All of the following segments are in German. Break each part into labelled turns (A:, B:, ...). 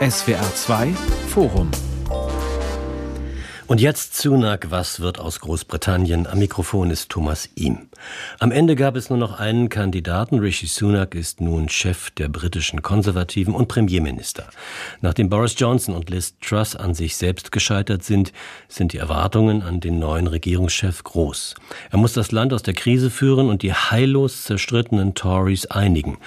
A: SWR 2 Forum
B: und jetzt Sunak, was wird aus Großbritannien? Am Mikrofon ist Thomas Ihm. Am Ende gab es nur noch einen Kandidaten. Rishi Sunak ist nun Chef der britischen Konservativen und Premierminister. Nachdem Boris Johnson und Liz Truss an sich selbst gescheitert sind, sind die Erwartungen an den neuen Regierungschef groß. Er muss das Land aus der Krise führen und die heillos zerstrittenen Tories einigen.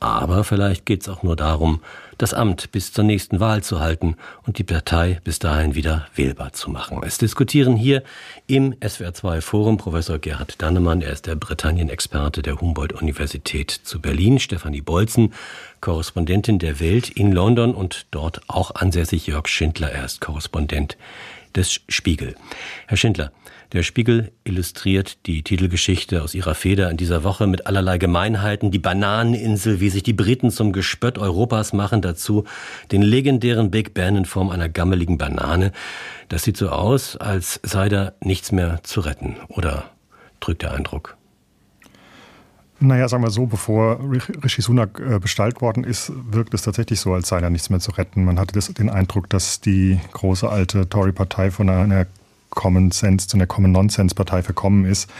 B: Aber vielleicht geht es auch nur darum, das Amt bis zur nächsten Wahl zu halten und die Partei bis dahin wieder wählbar zu machen. Es diskutieren hier im SWR2 Forum Professor Gerhard Dannemann, er ist der Britannien-Experte der Humboldt-Universität zu Berlin, Stefanie Bolzen, Korrespondentin der Welt in London und dort auch ansässig. Jörg Schindler, er ist Korrespondent des Spiegel. Herr Schindler, der Spiegel illustriert die Titelgeschichte aus ihrer Feder in dieser Woche mit allerlei Gemeinheiten. Die Bananeninsel, wie sich die Briten zum Gespött Europas machen, dazu den legendären Big Ben in Form einer gammeligen Banane. Das sieht so aus, als sei da nichts mehr zu retten. Oder drückt der Eindruck?
C: Naja, sagen wir so, bevor Rishi Sunak äh, bestallt worden ist, wirkt es tatsächlich so, als sei da nichts mehr zu retten. Man hatte das, den Eindruck, dass die große alte Tory-Partei von einer Common Sense, zu einer Common Nonsense Partei verkommen ist,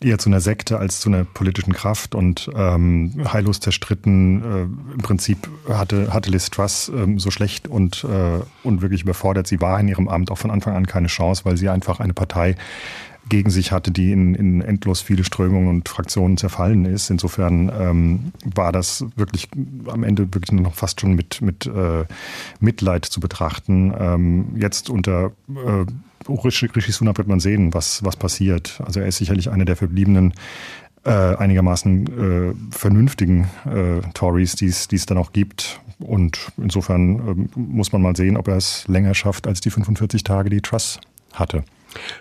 C: eher zu einer Sekte als zu einer politischen Kraft und ähm, heillos zerstritten. Äh, Im Prinzip hatte, hatte Liz Truss ähm, so schlecht und, äh, und wirklich überfordert. Sie war in ihrem Amt auch von Anfang an keine Chance, weil sie einfach eine Partei gegen sich hatte, die in, in endlos viele Strömungen und Fraktionen zerfallen ist. Insofern ähm, war das wirklich am Ende wirklich nur noch fast schon mit, mit äh, Mitleid zu betrachten. Ähm, jetzt unter äh, Rishi, Rishi Sunak wird man sehen, was, was passiert. Also er ist sicherlich einer der verbliebenen äh, einigermaßen äh, vernünftigen äh, Tories, die es dann auch gibt. Und insofern äh, muss man mal sehen, ob er es länger schafft als die 45 Tage, die Truss hatte.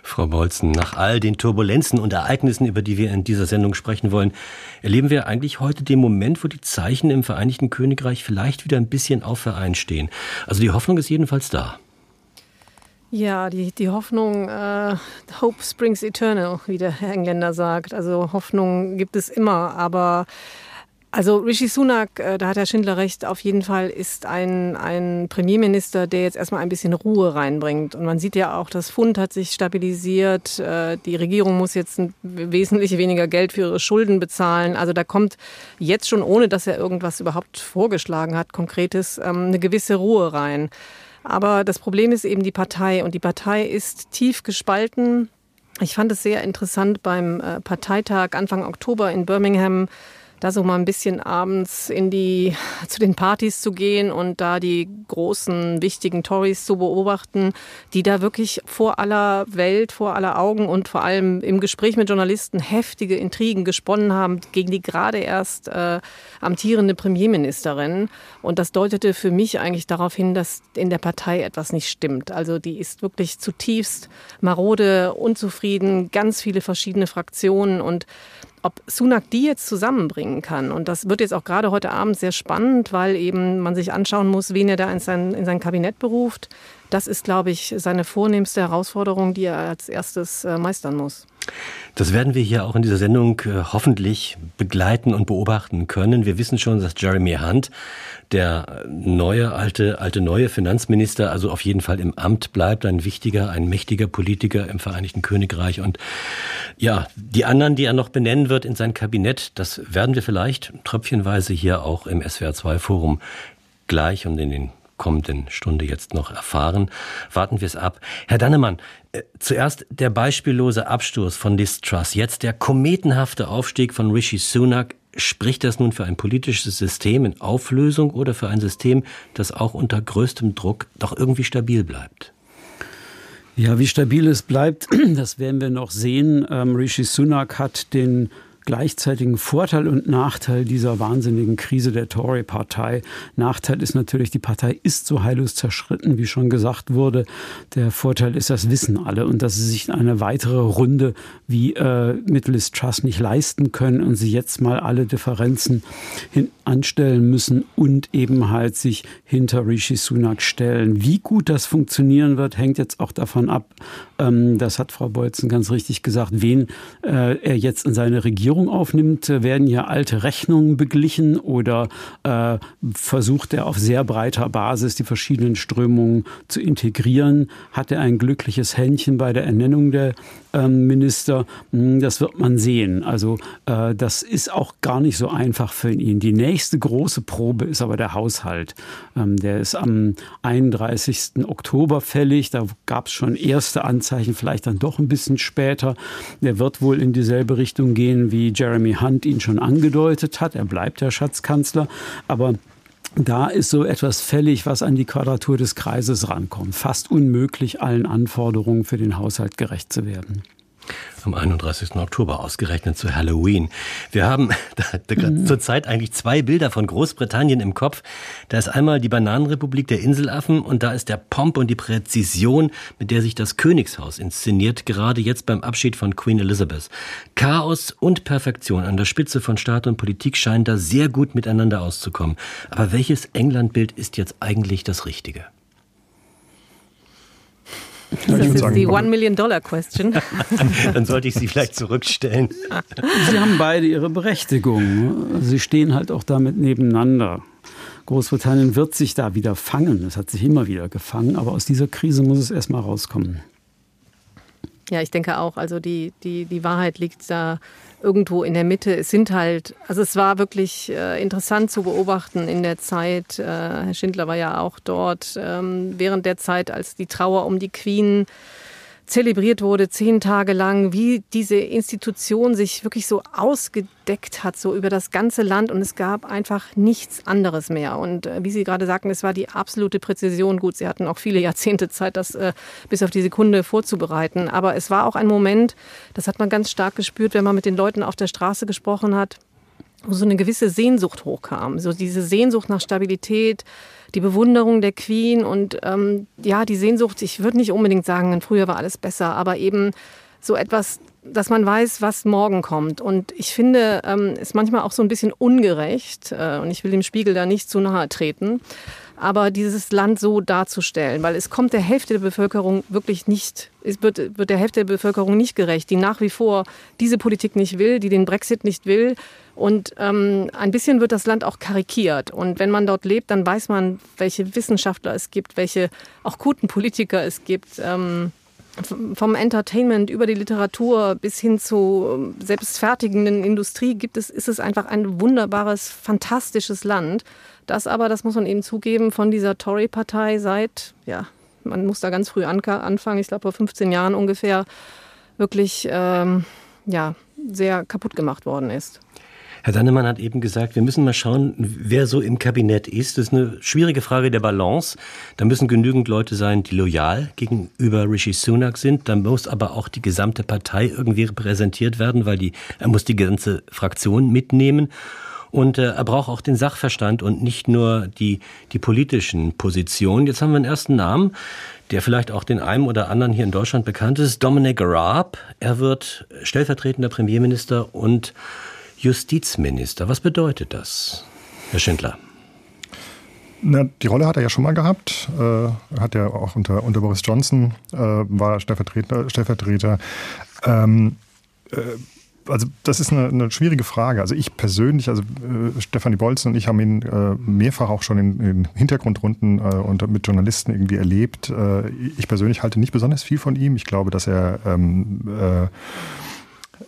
B: Frau Bolzen, nach all den Turbulenzen und Ereignissen, über die wir in dieser Sendung sprechen wollen, erleben wir eigentlich heute den Moment, wo die Zeichen im Vereinigten Königreich vielleicht wieder ein bisschen auf Verein stehen. Also die Hoffnung ist jedenfalls da.
D: Ja, die, die Hoffnung, äh, Hope springs eternal, wie der Engländer sagt. Also Hoffnung gibt es immer, aber also Rishi Sunak, äh, da hat Herr Schindler recht, auf jeden Fall ist ein, ein Premierminister, der jetzt erstmal ein bisschen Ruhe reinbringt. Und man sieht ja auch, das Pfund hat sich stabilisiert. Äh, die Regierung muss jetzt wesentlich weniger Geld für ihre Schulden bezahlen. Also da kommt jetzt schon, ohne dass er irgendwas überhaupt vorgeschlagen hat, konkretes, ähm, eine gewisse Ruhe rein. Aber das Problem ist eben die Partei und die Partei ist tief gespalten. Ich fand es sehr interessant beim äh, Parteitag Anfang Oktober in Birmingham da so mal ein bisschen abends in die, zu den Partys zu gehen und da die großen, wichtigen Tories zu beobachten, die da wirklich vor aller Welt, vor aller Augen und vor allem im Gespräch mit Journalisten heftige Intrigen gesponnen haben gegen die gerade erst äh, amtierende Premierministerin. Und das deutete für mich eigentlich darauf hin, dass in der Partei etwas nicht stimmt. Also die ist wirklich zutiefst marode, unzufrieden, ganz viele verschiedene Fraktionen und ob Sunak die jetzt zusammenbringen kann. Und das wird jetzt auch gerade heute Abend sehr spannend, weil eben man sich anschauen muss, wen er da in sein, in sein Kabinett beruft. Das ist, glaube ich, seine vornehmste Herausforderung, die er als erstes äh, meistern muss.
B: Das werden wir hier auch in dieser Sendung äh, hoffentlich begleiten und beobachten können. Wir wissen schon, dass Jeremy Hunt, der neue, alte, alte neue Finanzminister, also auf jeden Fall im Amt bleibt, ein wichtiger, ein mächtiger Politiker im Vereinigten Königreich. Und ja, die anderen, die er noch benennen wird in sein Kabinett, das werden wir vielleicht tröpfchenweise hier auch im SWR2 Forum gleich und in den kommenden Stunde jetzt noch erfahren. Warten wir es ab. Herr Dannemann, äh, zuerst der beispiellose Absturz von Liz Truss, jetzt der kometenhafte Aufstieg von Rishi Sunak. Spricht das nun für ein politisches System in Auflösung oder für ein System, das auch unter größtem Druck doch irgendwie stabil bleibt?
E: Ja, wie stabil es bleibt, das werden wir noch sehen. Ähm, Rishi Sunak hat den gleichzeitigen Vorteil und Nachteil dieser wahnsinnigen Krise der Tory-Partei. Nachteil ist natürlich, die Partei ist so heillos zerschritten, wie schon gesagt wurde. Der Vorteil ist, das wissen alle und dass sie sich eine weitere Runde wie äh, mit Liz nicht leisten können und sie jetzt mal alle Differenzen hin anstellen müssen und eben halt sich hinter Rishi Sunak stellen. Wie gut das funktionieren wird, hängt jetzt auch davon ab, ähm, das hat Frau Bolzen ganz richtig gesagt, wen äh, er jetzt in seine Regierung Regierung aufnimmt, werden ja alte Rechnungen beglichen oder äh, versucht er auf sehr breiter Basis die verschiedenen Strömungen zu integrieren? Hat er ein glückliches Händchen bei der Ernennung der ähm, Minister? Hm, das wird man sehen. Also äh, das ist auch gar nicht so einfach für ihn. Die nächste große Probe ist aber der Haushalt. Ähm, der ist am 31. Oktober fällig. Da gab es schon erste Anzeichen, vielleicht dann doch ein bisschen später. Der wird wohl in dieselbe Richtung gehen, wie Jeremy Hunt ihn schon angedeutet hat. Er bleibt der Schatzkanzler. Aber da ist so etwas fällig, was an die Quadratur des Kreises rankommt. Fast unmöglich, allen Anforderungen für den Haushalt gerecht zu werden
B: am 31. Oktober ausgerechnet zu Halloween. Wir haben da, da mhm. zurzeit eigentlich zwei Bilder von Großbritannien im Kopf. Da ist einmal die Bananenrepublik der Inselaffen und da ist der Pomp und die Präzision, mit der sich das Königshaus inszeniert, gerade jetzt beim Abschied von Queen Elizabeth. Chaos und Perfektion an der Spitze von Staat und Politik scheinen da sehr gut miteinander auszukommen. Aber welches Englandbild ist jetzt eigentlich das Richtige?
D: Das ist sagen, die One Million Dollar Question.
B: Dann sollte ich sie vielleicht zurückstellen.
E: Sie haben beide ihre Berechtigung. Sie stehen halt auch damit nebeneinander. Großbritannien wird sich da wieder fangen. Es hat sich immer wieder gefangen, aber aus dieser Krise muss es erstmal rauskommen.
D: Ja, ich denke auch. Also die, die, die Wahrheit liegt da irgendwo in der Mitte. Es sind halt, also es war wirklich äh, interessant zu beobachten in der Zeit. Äh, Herr Schindler war ja auch dort ähm, während der Zeit, als die Trauer um die Queen zelebriert wurde, zehn Tage lang, wie diese Institution sich wirklich so ausgedeckt hat, so über das ganze Land und es gab einfach nichts anderes mehr. Und äh, wie Sie gerade sagten, es war die absolute Präzision. Gut, Sie hatten auch viele Jahrzehnte Zeit, das äh, bis auf die Sekunde vorzubereiten. Aber es war auch ein Moment, das hat man ganz stark gespürt, wenn man mit den Leuten auf der Straße gesprochen hat, wo so eine gewisse Sehnsucht hochkam. So diese Sehnsucht nach Stabilität, die Bewunderung der Queen und ähm, ja, die Sehnsucht, ich würde nicht unbedingt sagen, früher war alles besser, aber eben so etwas, dass man weiß, was morgen kommt. Und ich finde ähm, es manchmal auch so ein bisschen ungerecht, äh, und ich will dem Spiegel da nicht zu nahe treten, aber dieses Land so darzustellen, weil es kommt der Hälfte der Bevölkerung wirklich nicht, es wird, wird der Hälfte der Bevölkerung nicht gerecht, die nach wie vor diese Politik nicht will, die den Brexit nicht will. Und ähm, ein bisschen wird das Land auch karikiert. Und wenn man dort lebt, dann weiß man, welche Wissenschaftler es gibt, welche auch guten Politiker es gibt. Ähm, vom Entertainment über die Literatur bis hin zu selbstfertigenden Industrie gibt es, ist es einfach ein wunderbares, fantastisches Land das aber, das muss man eben zugeben, von dieser Tory-Partei seit, ja, man muss da ganz früh anfangen, ich glaube vor 15 Jahren ungefähr, wirklich ähm, ja, sehr kaputt gemacht worden ist.
B: Herr Dannemann hat eben gesagt, wir müssen mal schauen, wer so im Kabinett ist. Das ist eine schwierige Frage der Balance. Da müssen genügend Leute sein, die loyal gegenüber Rishi Sunak sind. Da muss aber auch die gesamte Partei irgendwie repräsentiert werden, weil die, er muss die ganze Fraktion mitnehmen. Und äh, er braucht auch den Sachverstand und nicht nur die, die politischen Positionen. Jetzt haben wir einen ersten Namen, der vielleicht auch den einen oder anderen hier in Deutschland bekannt ist, Dominic Raab. Er wird stellvertretender Premierminister und Justizminister. Was bedeutet das, Herr Schindler?
C: Na, die Rolle hat er ja schon mal gehabt. Äh, hat ja auch unter, unter Boris Johnson äh, war Stellvertreter. Stellvertreter. Ähm, äh, also das ist eine, eine, schwierige Frage. Also ich persönlich, also äh, Stefanie Bolzen und ich haben ihn äh, mehrfach auch schon in, in Hintergrundrunden äh, und mit Journalisten irgendwie erlebt. Äh, ich persönlich halte nicht besonders viel von ihm. Ich glaube, dass er ähm, äh,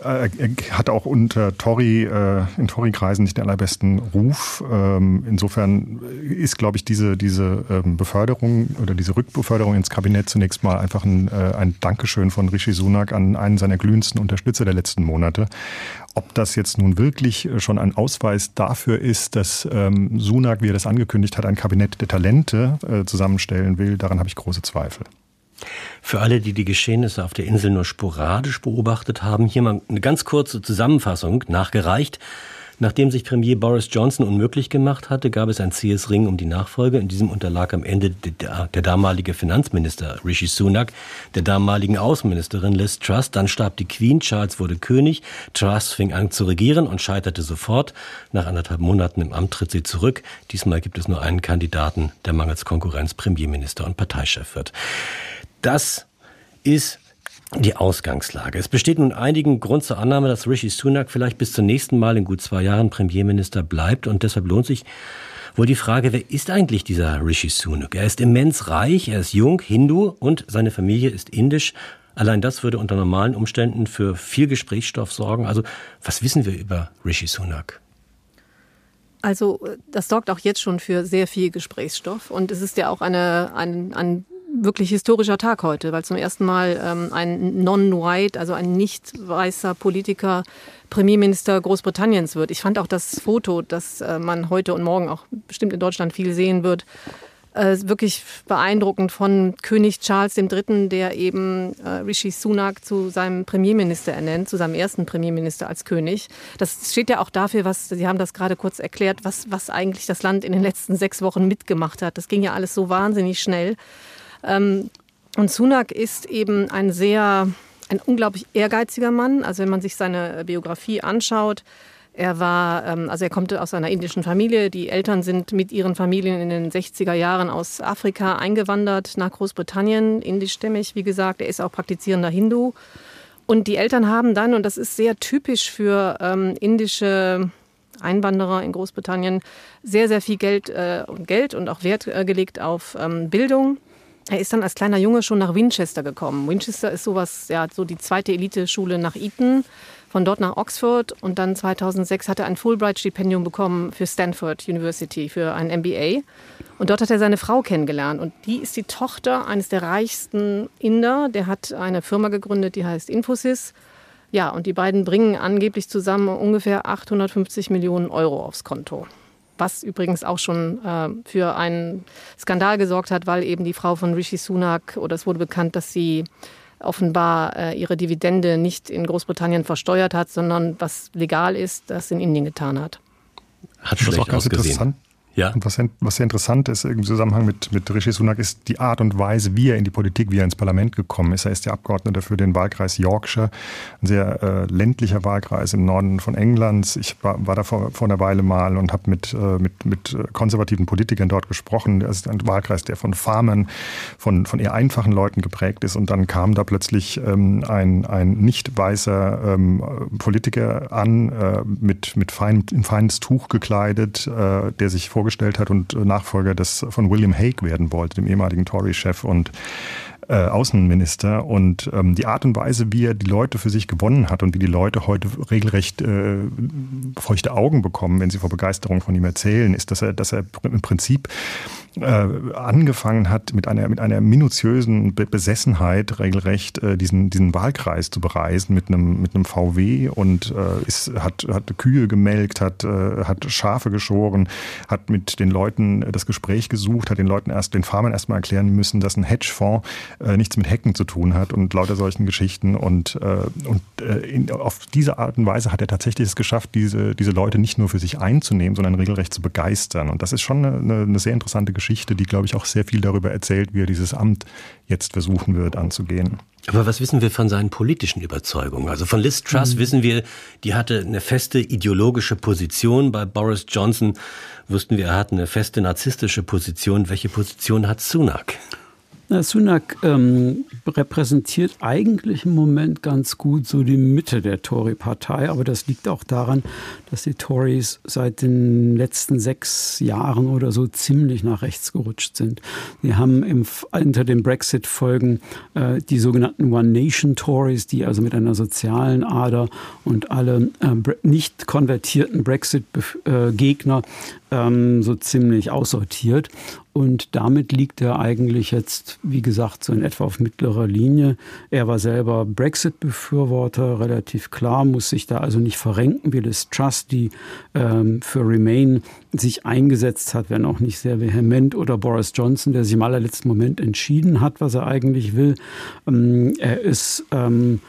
C: er hat auch unter Tory, äh, in Tory-Kreisen nicht den allerbesten Ruf. Ähm, insofern ist, glaube ich, diese, diese ähm, Beförderung oder diese Rückbeförderung ins Kabinett zunächst mal einfach ein, äh, ein Dankeschön von Rishi Sunak an einen seiner glühendsten Unterstützer der letzten Monate. Ob das jetzt nun wirklich schon ein Ausweis dafür ist, dass ähm, Sunak, wie er das angekündigt hat, ein Kabinett der Talente äh, zusammenstellen will, daran habe ich große Zweifel.
B: Für alle, die die Geschehnisse auf der Insel nur sporadisch beobachtet haben, hier mal eine ganz kurze Zusammenfassung nachgereicht. Nachdem sich Premier Boris Johnson unmöglich gemacht hatte, gab es ein zähes Ring um die Nachfolge. In diesem unterlag am Ende der, der, damalige Finanzminister Rishi Sunak, der damaligen Außenministerin Liz Truss. Dann starb die Queen, Charles wurde König, Truss fing an zu regieren und scheiterte sofort. Nach anderthalb Monaten im Amt tritt sie zurück. Diesmal gibt es nur einen Kandidaten, der mangels Konkurrenz Premierminister und Parteichef wird. Das ist die Ausgangslage. Es besteht nun einigen Grund zur Annahme, dass Rishi Sunak vielleicht bis zum nächsten Mal in gut zwei Jahren Premierminister bleibt und deshalb lohnt sich wohl die Frage, wer ist eigentlich dieser Rishi Sunak? Er ist immens reich, er ist jung, Hindu und seine Familie ist indisch. Allein das würde unter normalen Umständen für viel Gesprächsstoff sorgen. Also was wissen wir über Rishi Sunak?
D: Also das sorgt auch jetzt schon für sehr viel Gesprächsstoff und es ist ja auch eine, ein, ein wirklich historischer Tag heute, weil zum ersten Mal ähm, ein Non-White, also ein nicht weißer Politiker Premierminister Großbritanniens wird. Ich fand auch das Foto, das äh, man heute und morgen auch bestimmt in Deutschland viel sehen wird, äh, wirklich beeindruckend von König Charles III., der eben äh, Rishi Sunak zu seinem Premierminister ernennt, zu seinem ersten Premierminister als König. Das steht ja auch dafür, was, Sie haben das gerade kurz erklärt, was, was eigentlich das Land in den letzten sechs Wochen mitgemacht hat. Das ging ja alles so wahnsinnig schnell. Ähm, und Sunak ist eben ein sehr, ein unglaublich ehrgeiziger Mann. Also wenn man sich seine Biografie anschaut, er war, ähm, also er kommt aus einer indischen Familie. Die Eltern sind mit ihren Familien in den 60er Jahren aus Afrika eingewandert nach Großbritannien, indischstämmig, wie gesagt. Er ist auch praktizierender Hindu. Und die Eltern haben dann, und das ist sehr typisch für ähm, indische Einwanderer in Großbritannien, sehr, sehr viel Geld, äh, Geld und auch Wert äh, gelegt auf ähm, Bildung. Er ist dann als kleiner Junge schon nach Winchester gekommen. Winchester ist sowas, ja, so die zweite Eliteschule nach Eton. Von dort nach Oxford und dann 2006 hat er ein Fulbright-Stipendium bekommen für Stanford University, für ein MBA. Und dort hat er seine Frau kennengelernt. Und die ist die Tochter eines der reichsten Inder. Der hat eine Firma gegründet, die heißt Infosys. Ja, und die beiden bringen angeblich zusammen ungefähr 850 Millionen Euro aufs Konto was übrigens auch schon äh, für einen Skandal gesorgt hat, weil eben die Frau von Rishi Sunak, oder es wurde bekannt, dass sie offenbar äh, ihre Dividende nicht in Großbritannien versteuert hat, sondern was legal ist, das in Indien getan hat.
C: Hat schlecht auch ganz ausgesehen. interessant. Ja. Und was, was sehr interessant ist im Zusammenhang mit, mit Rishi Sunak ist die Art und Weise, wie er in die Politik, wie er ins Parlament gekommen ist. Er ist der Abgeordnete für den Wahlkreis Yorkshire, ein sehr äh, ländlicher Wahlkreis im Norden von England. Ich war, war da vor, vor einer Weile mal und habe mit, äh, mit, mit konservativen Politikern dort gesprochen. Es ist ein Wahlkreis, der von Farmern, von, von eher einfachen Leuten geprägt ist. Und dann kam da plötzlich ähm, ein, ein nicht weißer ähm, Politiker an, äh, mit, mit fein, in feines Tuch gekleidet, äh, der sich vor vorgestellt hat und äh, Nachfolger des von William Hague werden wollte, dem ehemaligen Tory-Chef. Und äh, Außenminister und ähm, die Art und Weise, wie er die Leute für sich gewonnen hat und wie die Leute heute regelrecht äh, feuchte Augen bekommen, wenn sie vor Begeisterung von ihm erzählen, ist, dass er, dass er im Prinzip äh, angefangen hat, mit einer, mit einer minutiösen Besessenheit regelrecht äh, diesen, diesen Wahlkreis zu bereisen mit einem, mit einem VW und äh, ist, hat, hat Kühe gemelkt, hat, äh, hat Schafe geschoren, hat mit den Leuten das Gespräch gesucht, hat den Leuten erst, den Farmern erstmal erklären müssen, dass ein Hedgefonds äh, nichts mit Hacken zu tun hat und lauter solchen Geschichten. Und, äh, und äh, in, auf diese Art und Weise hat er tatsächlich es geschafft, diese, diese Leute nicht nur für sich einzunehmen, sondern regelrecht zu begeistern. Und das ist schon eine, eine sehr interessante Geschichte. Die, glaube ich, auch sehr viel darüber erzählt, wie er dieses Amt jetzt versuchen wird anzugehen.
B: Aber was wissen wir von seinen politischen Überzeugungen? Also von Liz Truss mhm. wissen wir, die hatte eine feste ideologische Position. Bei Boris Johnson wussten wir, er hat eine feste narzisstische Position. Welche Position hat Sunak?
E: Sunak ähm, repräsentiert eigentlich im Moment ganz gut so die Mitte der Tory-Partei, aber das liegt auch daran, dass die Tories seit den letzten sechs Jahren oder so ziemlich nach rechts gerutscht sind. Sie haben im, unter den Brexit-Folgen äh, die sogenannten One Nation Tories, die also mit einer sozialen Ader und alle äh, nicht konvertierten Brexit-Gegner ähm, so ziemlich aussortiert. Und damit liegt er eigentlich jetzt, wie gesagt, so in etwa auf mittlerer Linie. Er war selber Brexit-Befürworter, relativ klar, muss sich da also nicht verrenken, wie Liz Truss, die ähm, für Remain sich eingesetzt hat, wenn auch nicht sehr vehement, oder Boris Johnson, der sich im allerletzten Moment entschieden hat, was er eigentlich will. Ähm, er ist ähm,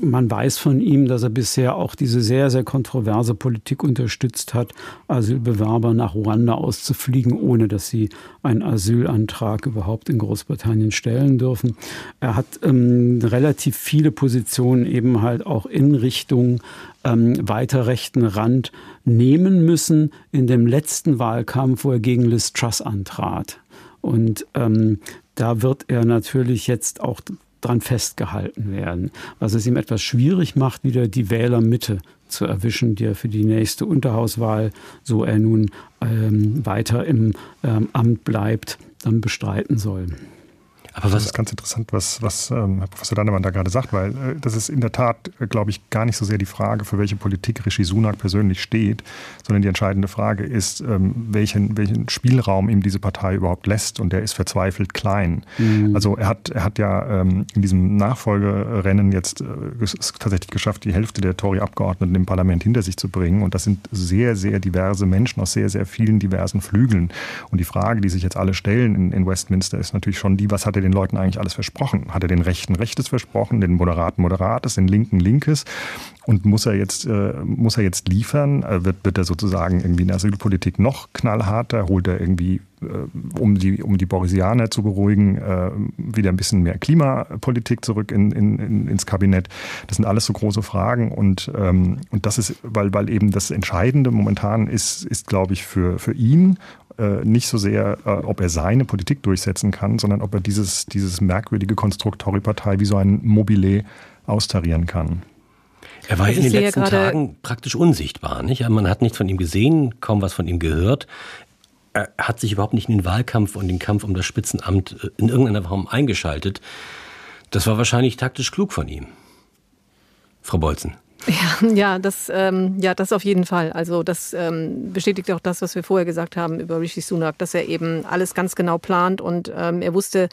E: man weiß von ihm, dass er bisher auch diese sehr, sehr kontroverse Politik unterstützt hat, Asylbewerber nach Ruanda auszufliegen, ohne dass sie einen Asylantrag überhaupt in Großbritannien stellen dürfen. Er hat ähm, relativ viele Positionen eben halt auch in Richtung ähm, weiter rechten Rand nehmen müssen in dem letzten Wahlkampf, wo er gegen Liz Truss antrat. Und ähm, da wird er natürlich jetzt auch dran festgehalten werden, was es ihm etwas schwierig macht, wieder die Wählermitte zu erwischen, die er für die nächste Unterhauswahl, so er nun ähm, weiter im ähm, Amt bleibt, dann bestreiten soll.
C: Aber was das ist ganz interessant, was, was ähm, Herr Professor Dannemann da gerade sagt, weil äh, das ist in der Tat, äh, glaube ich, gar nicht so sehr die Frage, für welche Politik Rishi Sunak persönlich steht, sondern die entscheidende Frage ist, ähm, welchen, welchen Spielraum ihm diese Partei überhaupt lässt und der ist verzweifelt klein. Mhm. Also er hat, er hat ja ähm, in diesem Nachfolgerennen jetzt äh, tatsächlich geschafft, die Hälfte der Tory-Abgeordneten im Parlament hinter sich zu bringen und das sind sehr, sehr diverse Menschen aus sehr, sehr vielen diversen Flügeln. Und die Frage, die sich jetzt alle stellen in, in Westminster, ist natürlich schon die, was hat er er den Leuten eigentlich alles versprochen? Hat er den Rechten Rechtes versprochen, den Moderaten Moderates, den Linken Linkes? Und muss er jetzt, äh, muss er jetzt liefern? Äh, wird, wird er sozusagen irgendwie in der Asylpolitik noch knallharter? Holt er irgendwie, äh, um, die, um die Borisianer zu beruhigen, äh, wieder ein bisschen mehr Klimapolitik zurück in, in, in, ins Kabinett? Das sind alles so große Fragen. Und, ähm, und das ist, weil, weil eben das Entscheidende momentan ist, ist glaube ich, für, für ihn äh, nicht so sehr, äh, ob er seine Politik durchsetzen kann, sondern ob er dieses, dieses merkwürdige Konstrukt Tory-Partei wie so ein Mobile austarieren kann.
B: Er war also in den letzten Tagen praktisch unsichtbar. Nicht? Man hat nichts von ihm gesehen, kaum was von ihm gehört. Er hat sich überhaupt nicht in den Wahlkampf und den Kampf um das Spitzenamt äh, in irgendeiner Form eingeschaltet. Das war wahrscheinlich taktisch klug von ihm. Frau Bolzen.
D: Ja, ja, das, ähm, ja, das auf jeden Fall. Also das ähm, bestätigt auch das, was wir vorher gesagt haben über Rishi Sunak, dass er eben alles ganz genau plant und ähm, er wusste,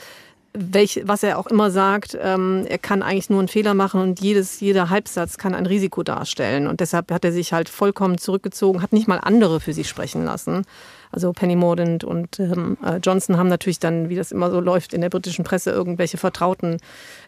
D: welch, was er auch immer sagt, ähm, er kann eigentlich nur einen Fehler machen und jedes, jeder Halbsatz kann ein Risiko darstellen. Und deshalb hat er sich halt vollkommen zurückgezogen, hat nicht mal andere für sich sprechen lassen. Also Penny Mordaunt und ähm, äh, Johnson haben natürlich dann, wie das immer so läuft in der britischen Presse, irgendwelche Vertrauten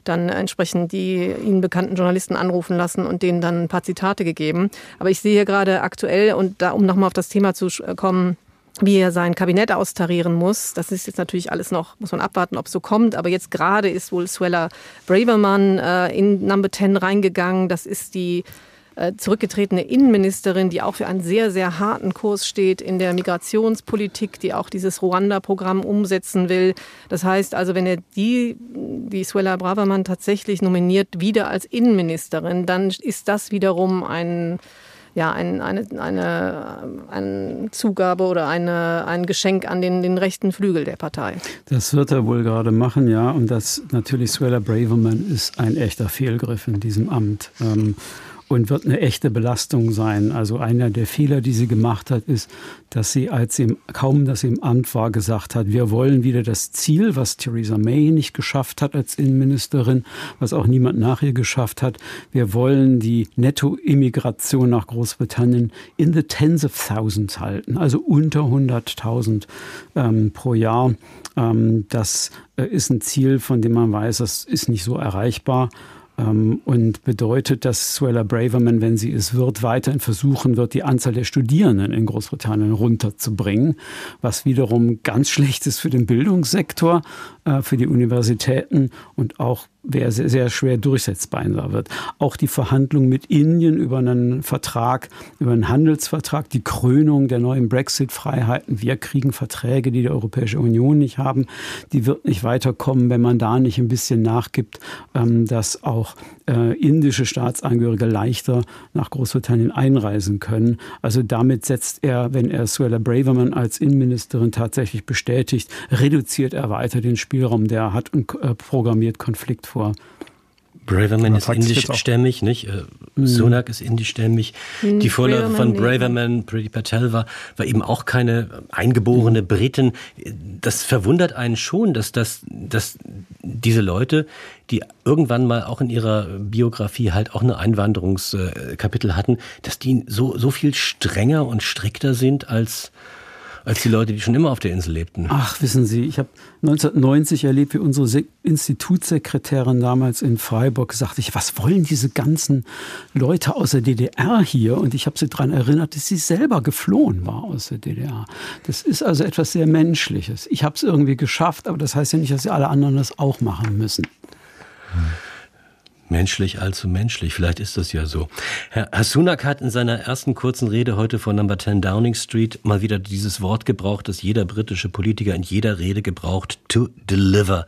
D: dann entsprechend die ihnen bekannten Journalisten anrufen lassen und denen dann ein paar Zitate gegeben. Aber ich sehe gerade aktuell, und da, um nochmal auf das Thema zu kommen, wie er sein Kabinett austarieren muss. Das ist jetzt natürlich alles noch, muss man abwarten, ob es so kommt. Aber jetzt gerade ist wohl Swella Braverman äh, in Number 10 reingegangen. Das ist die äh, zurückgetretene Innenministerin, die auch für einen sehr, sehr harten Kurs steht in der Migrationspolitik, die auch dieses Ruanda-Programm umsetzen will. Das heißt also, wenn er die, die Suella Braverman tatsächlich nominiert, wieder als Innenministerin, dann ist das wiederum ein ja, ein, eine, eine, eine Zugabe oder eine, ein Geschenk an den, den rechten Flügel der Partei.
E: Das wird er wohl gerade machen, ja. Und das natürlich Swella Braverman ist ein echter Fehlgriff in diesem Amt. Ähm, und wird eine echte Belastung sein. Also einer der Fehler, die sie gemacht hat, ist, dass sie, als sie kaum, sie im Amt war, gesagt hat, wir wollen wieder das Ziel, was Theresa May nicht geschafft hat als Innenministerin, was auch niemand nach ihr geschafft hat. Wir wollen die Nettoimmigration nach Großbritannien in the tens of thousands halten, also unter 100.000 ähm, pro Jahr. Ähm, das äh, ist ein Ziel, von dem man weiß, das ist nicht so erreichbar. Ähm, und bedeutet, dass Suella Braverman, wenn sie es wird, weiterhin versuchen wird, die Anzahl der Studierenden in Großbritannien runterzubringen, was wiederum ganz schlecht ist für den Bildungssektor, äh, für die Universitäten und auch wer sehr, sehr schwer durchsetzbar wird. Auch die Verhandlungen mit Indien über einen Vertrag, über einen Handelsvertrag, die Krönung der neuen Brexit-Freiheiten. Wir kriegen Verträge, die die Europäische Union nicht haben. Die wird nicht weiterkommen, wenn man da nicht ein bisschen nachgibt, ähm, dass auch äh, indische Staatsangehörige leichter nach Großbritannien einreisen können. Also damit setzt er, wenn er Suella Braverman als Innenministerin tatsächlich bestätigt, reduziert er weiter den Spielraum, der er hat und äh, programmiert Konflikt vor.
B: Braverman ist indischstämmig, nicht? Äh, mhm. Sunak ist indischstämmig. Mhm. Die Vorläufer von Braverman, Priti Patel war, war eben auch keine eingeborene mhm. Britin. Das verwundert einen schon, dass, das, dass diese Leute, die irgendwann mal auch in ihrer Biografie halt auch eine Einwanderungskapitel hatten, dass die so, so viel strenger und strikter sind als als die Leute, die schon immer auf der Insel lebten.
E: Ach, wissen Sie, ich habe 1990 erlebt, wie unsere Institutssekretärin damals in Freiburg gesagt hat, was wollen diese ganzen Leute aus der DDR hier? Und ich habe sie daran erinnert, dass sie selber geflohen war aus der DDR. Das ist also etwas sehr Menschliches. Ich habe es irgendwie geschafft, aber das heißt ja nicht, dass sie alle anderen das auch machen müssen.
B: Menschlich allzu menschlich, vielleicht ist das ja so. Herr, Herr Sunak hat in seiner ersten kurzen Rede heute vor Number 10 Downing Street mal wieder dieses Wort gebraucht, das jeder britische Politiker in jeder Rede gebraucht, to deliver.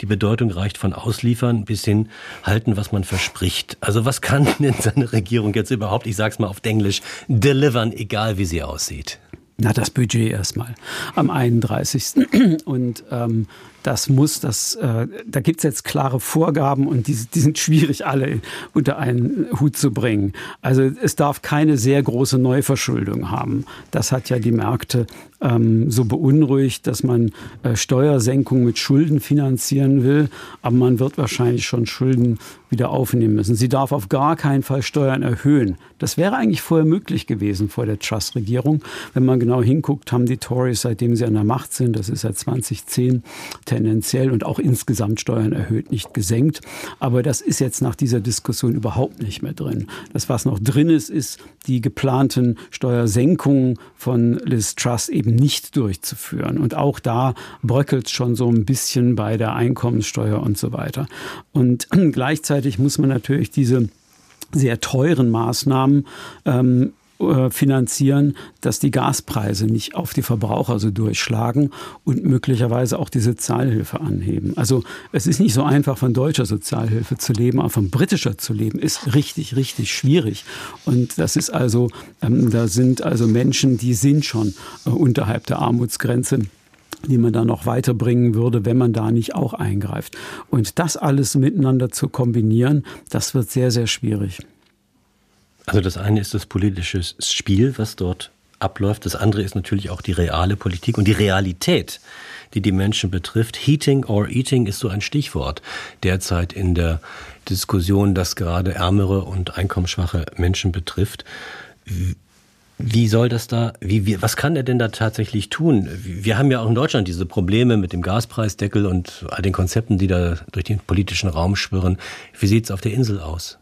B: Die Bedeutung reicht von ausliefern bis hin halten, was man verspricht. Also was kann denn seine Regierung jetzt überhaupt, ich sag's mal auf Englisch, delivern, egal wie sie aussieht?
E: Na, das Budget erstmal am 31. Und ähm, das muss, das, äh, da gibt es jetzt klare Vorgaben und die, die sind schwierig alle unter einen Hut zu bringen. Also es darf keine sehr große Neuverschuldung haben. Das hat ja die Märkte ähm, so beunruhigt, dass man äh, Steuersenkungen mit Schulden finanzieren will, aber man wird wahrscheinlich schon Schulden wieder aufnehmen müssen. Sie darf auf gar keinen Fall Steuern erhöhen. Das wäre eigentlich vorher möglich gewesen vor der Trust-Regierung. Wenn man genau hinguckt, haben die Tories, seitdem sie an der Macht sind, das ist seit 2010, tendenziell und auch insgesamt Steuern erhöht, nicht gesenkt. Aber das ist jetzt nach dieser Diskussion überhaupt nicht mehr drin. Das, was noch drin ist, ist die geplanten Steuersenkungen von Liz Truss eben nicht durchzuführen. Und auch da bröckelt es schon so ein bisschen bei der Einkommenssteuer und so weiter. Und gleichzeitig muss man natürlich diese sehr teuren Maßnahmen ähm, äh, finanzieren, dass die Gaspreise nicht auf die Verbraucher so durchschlagen und möglicherweise auch die Sozialhilfe anheben. Also es ist nicht so einfach, von deutscher Sozialhilfe zu leben, aber von britischer zu leben, ist richtig, richtig schwierig. Und das ist also, ähm, da sind also Menschen, die sind schon äh, unterhalb der Armutsgrenze die man da noch weiterbringen würde, wenn man da nicht auch eingreift. Und das alles miteinander zu kombinieren, das wird sehr, sehr schwierig.
B: Also das eine ist das politische Spiel, was dort abläuft. Das andere ist natürlich auch die reale Politik und die Realität, die die Menschen betrifft. Heating or Eating ist so ein Stichwort derzeit in der Diskussion, das gerade ärmere und einkommensschwache Menschen betrifft. Wie soll das da, wie, wie, was kann er denn da tatsächlich tun? Wir haben ja auch in Deutschland diese Probleme mit dem Gaspreisdeckel und all den Konzepten, die da durch den politischen Raum schwirren. Wie sieht es auf der Insel aus?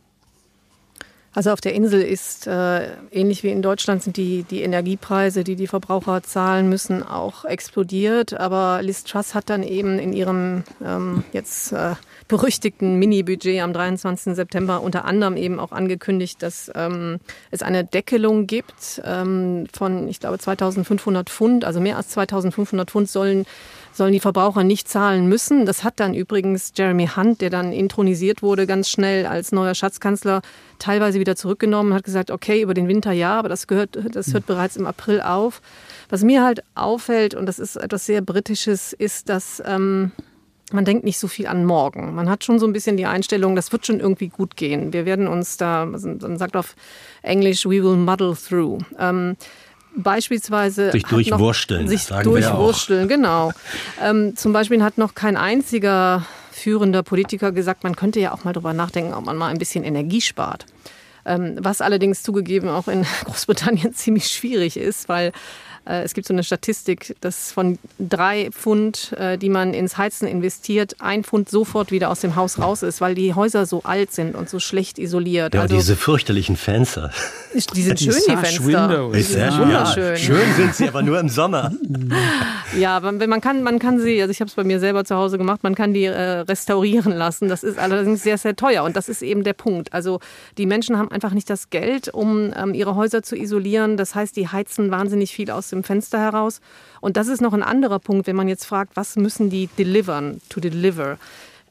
D: Also auf der Insel ist äh, ähnlich wie in Deutschland sind die, die Energiepreise, die die Verbraucher zahlen müssen, auch explodiert. Aber Liz Truss hat dann eben in ihrem ähm, jetzt äh, berüchtigten Mini-Budget am 23. September unter anderem eben auch angekündigt, dass ähm, es eine Deckelung gibt ähm, von, ich glaube, 2500 Pfund. Also mehr als 2500 Pfund sollen sollen die Verbraucher nicht zahlen müssen. Das hat dann übrigens Jeremy Hunt, der dann intronisiert wurde, ganz schnell als neuer Schatzkanzler, teilweise wieder zurückgenommen, hat gesagt, okay, über den Winter ja, aber das gehört, das hört bereits im April auf. Was mir halt auffällt, und das ist etwas sehr Britisches, ist, dass ähm, man denkt nicht so viel an morgen. Man hat schon so ein bisschen die Einstellung, das wird schon irgendwie gut gehen. Wir werden uns da, man sagt auf Englisch, we will muddle through. Ähm, beispielsweise
B: sich durchwursteln,
D: sich durchwursteln, genau. Ähm, zum Beispiel hat noch kein einziger führender Politiker gesagt, man könnte ja auch mal darüber nachdenken, ob man mal ein bisschen Energie spart. Ähm, was allerdings zugegeben auch in Großbritannien ziemlich schwierig ist, weil es gibt so eine Statistik, dass von drei Pfund, äh, die man ins Heizen investiert, ein Pfund sofort wieder aus dem Haus raus ist, weil die Häuser so alt sind und so schlecht isoliert.
B: Ja, also, diese fürchterlichen Fenster.
D: Die sind die schön, die Fenster. Windows.
B: Ist sehr wunderschön. Ja, schön sind sie, aber nur im Sommer.
D: ja, man kann, man kann sie, also ich habe es bei mir selber zu Hause gemacht, man kann die äh, restaurieren lassen. Das ist allerdings sehr, sehr teuer und das ist eben der Punkt. Also die Menschen haben einfach nicht das Geld, um ähm, ihre Häuser zu isolieren. Das heißt, die heizen wahnsinnig viel aus dem Fenster heraus. Und das ist noch ein anderer Punkt, wenn man jetzt fragt, was müssen die delivern, to deliver.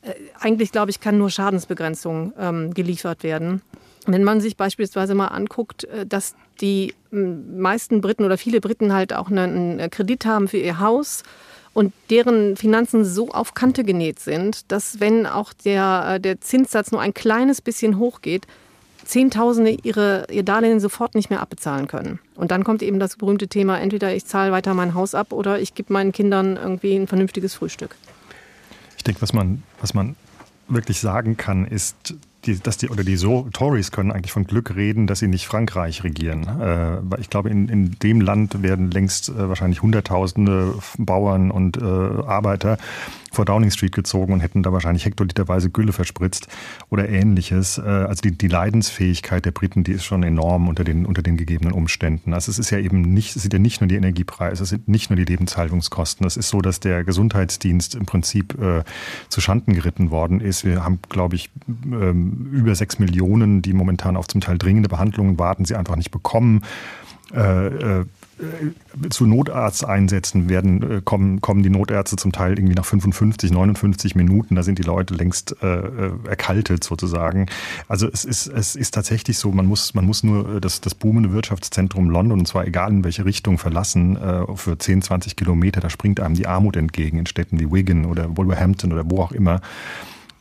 D: Äh, eigentlich, glaube ich, kann nur Schadensbegrenzung ähm, geliefert werden. Wenn man sich beispielsweise mal anguckt, äh, dass die meisten Briten oder viele Briten halt auch einen Kredit haben für ihr Haus und deren Finanzen so auf Kante genäht sind, dass wenn auch der, äh, der Zinssatz nur ein kleines bisschen hochgeht, Zehntausende ihre, ihr Darlehen sofort nicht mehr abbezahlen können. Und dann kommt eben das berühmte Thema, entweder ich zahle weiter mein Haus ab oder ich gebe meinen Kindern irgendwie ein vernünftiges Frühstück.
C: Ich denke, was man, was man wirklich sagen kann, ist, die, dass die oder die so Tories können eigentlich von Glück reden, dass sie nicht Frankreich regieren. Äh, ich glaube, in, in dem Land werden längst äh, wahrscheinlich Hunderttausende Bauern und äh, Arbeiter vor Downing Street gezogen und hätten da wahrscheinlich hektoliterweise Gülle verspritzt oder ähnliches. Äh, also die, die Leidensfähigkeit der Briten, die ist schon enorm unter den, unter den gegebenen Umständen. Also es ist ja eben nicht, es sind ja nicht nur die Energiepreise, es sind nicht nur die Lebenshaltungskosten. Es ist so, dass der Gesundheitsdienst im Prinzip äh, zu Schanden geritten worden ist. Wir haben, glaube ich, ähm, über sechs Millionen, die momentan auf zum Teil dringende Behandlungen warten, sie einfach nicht bekommen. Äh, äh, zu Notarzteinsätzen werden, äh, kommen, kommen die Notärzte zum Teil irgendwie nach 55, 59 Minuten. Da sind die Leute längst äh, äh, erkaltet sozusagen. Also es ist, es ist tatsächlich so, man muss, man muss nur das, das boomende Wirtschaftszentrum London, und zwar egal in welche Richtung, verlassen, äh, für 10, 20 Kilometer. Da springt einem die Armut entgegen in Städten wie Wigan oder Wolverhampton oder wo auch immer.